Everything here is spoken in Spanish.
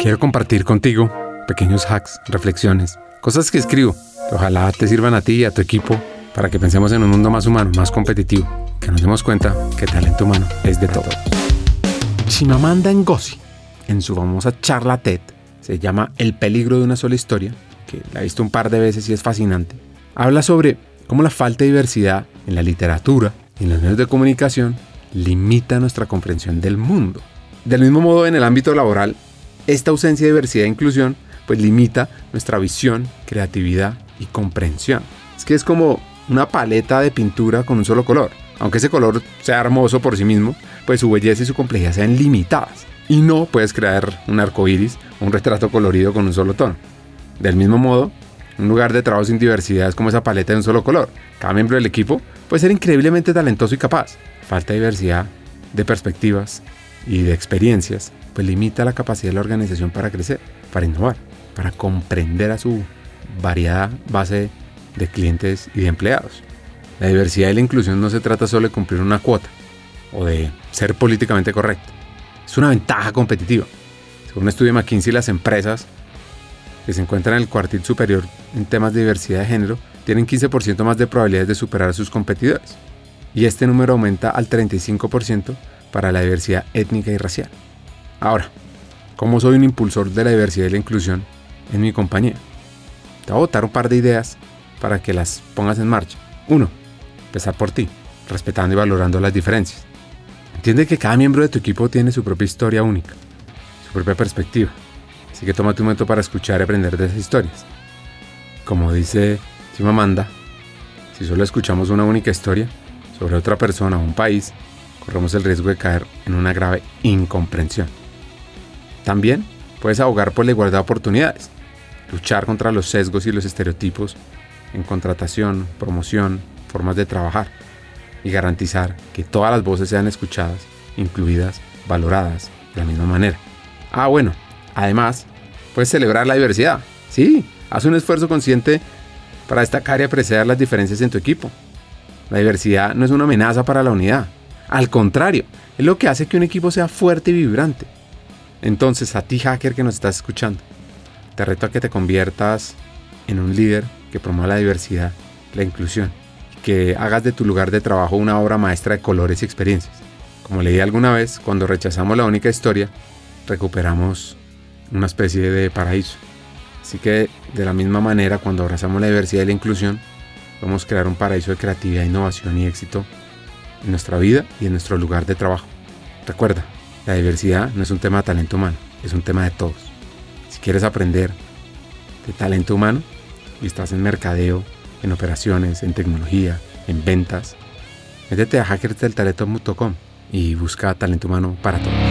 Quiero compartir contigo pequeños hacks, reflexiones, cosas que escribo que ojalá te sirvan a ti y a tu equipo para que pensemos en un mundo más humano, más competitivo, que nos demos cuenta que el talento humano es de todo. Chimamanda Ngozi, en su famosa charla TED, se llama El peligro de una sola historia, que la he visto un par de veces y es fascinante, habla sobre cómo la falta de diversidad en la literatura y en los medios de comunicación limita nuestra comprensión del mundo. Del mismo modo, en el ámbito laboral, esta ausencia de diversidad e inclusión pues limita nuestra visión, creatividad y comprensión. Es que es como una paleta de pintura con un solo color. Aunque ese color sea hermoso por sí mismo, pues su belleza y su complejidad sean limitadas. Y no puedes crear un arco iris o un retrato colorido con un solo tono. Del mismo modo, un lugar de trabajo sin diversidad es como esa paleta de un solo color. Cada miembro del equipo puede ser increíblemente talentoso y capaz. Falta diversidad de perspectivas y de experiencias, pues limita la capacidad de la organización para crecer, para innovar, para comprender a su variada base de clientes y de empleados. La diversidad y la inclusión no se trata solo de cumplir una cuota o de ser políticamente correcto. Es una ventaja competitiva. Según un estudio de McKinsey, las empresas que se encuentran en el cuartil superior en temas de diversidad de género tienen 15% más de probabilidades de superar a sus competidores. Y este número aumenta al 35% para la diversidad étnica y racial. Ahora, ¿cómo soy un impulsor de la diversidad y la inclusión en mi compañía? Te voy a botar un par de ideas para que las pongas en marcha. Uno, empezar por ti, respetando y valorando las diferencias. Entiende que cada miembro de tu equipo tiene su propia historia única, su propia perspectiva. Así que toma tu momento para escuchar y aprender de esas historias. Como dice Chimamanda, si solo escuchamos una única historia sobre otra persona o un país, corremos el riesgo de caer en una grave incomprensión. También puedes abogar por la igualdad de oportunidades, luchar contra los sesgos y los estereotipos en contratación, promoción, formas de trabajar y garantizar que todas las voces sean escuchadas, incluidas, valoradas de la misma manera. Ah, bueno, además, puedes celebrar la diversidad. Sí, haz un esfuerzo consciente para destacar y apreciar las diferencias en tu equipo. La diversidad no es una amenaza para la unidad. Al contrario, es lo que hace que un equipo sea fuerte y vibrante. Entonces, a ti hacker que nos estás escuchando, te reto a que te conviertas en un líder que promueva la diversidad, la inclusión, que hagas de tu lugar de trabajo una obra maestra de colores y experiencias. Como leí alguna vez, cuando rechazamos la única historia, recuperamos una especie de paraíso. Así que de la misma manera, cuando abrazamos la diversidad y la inclusión, podemos crear un paraíso de creatividad, innovación y éxito en nuestra vida y en nuestro lugar de trabajo. Recuerda, la diversidad no es un tema de talento humano, es un tema de todos. Si quieres aprender de talento humano y estás en mercadeo, en operaciones, en tecnología, en ventas, métete a hackersdeltalento.com y busca talento humano para todos.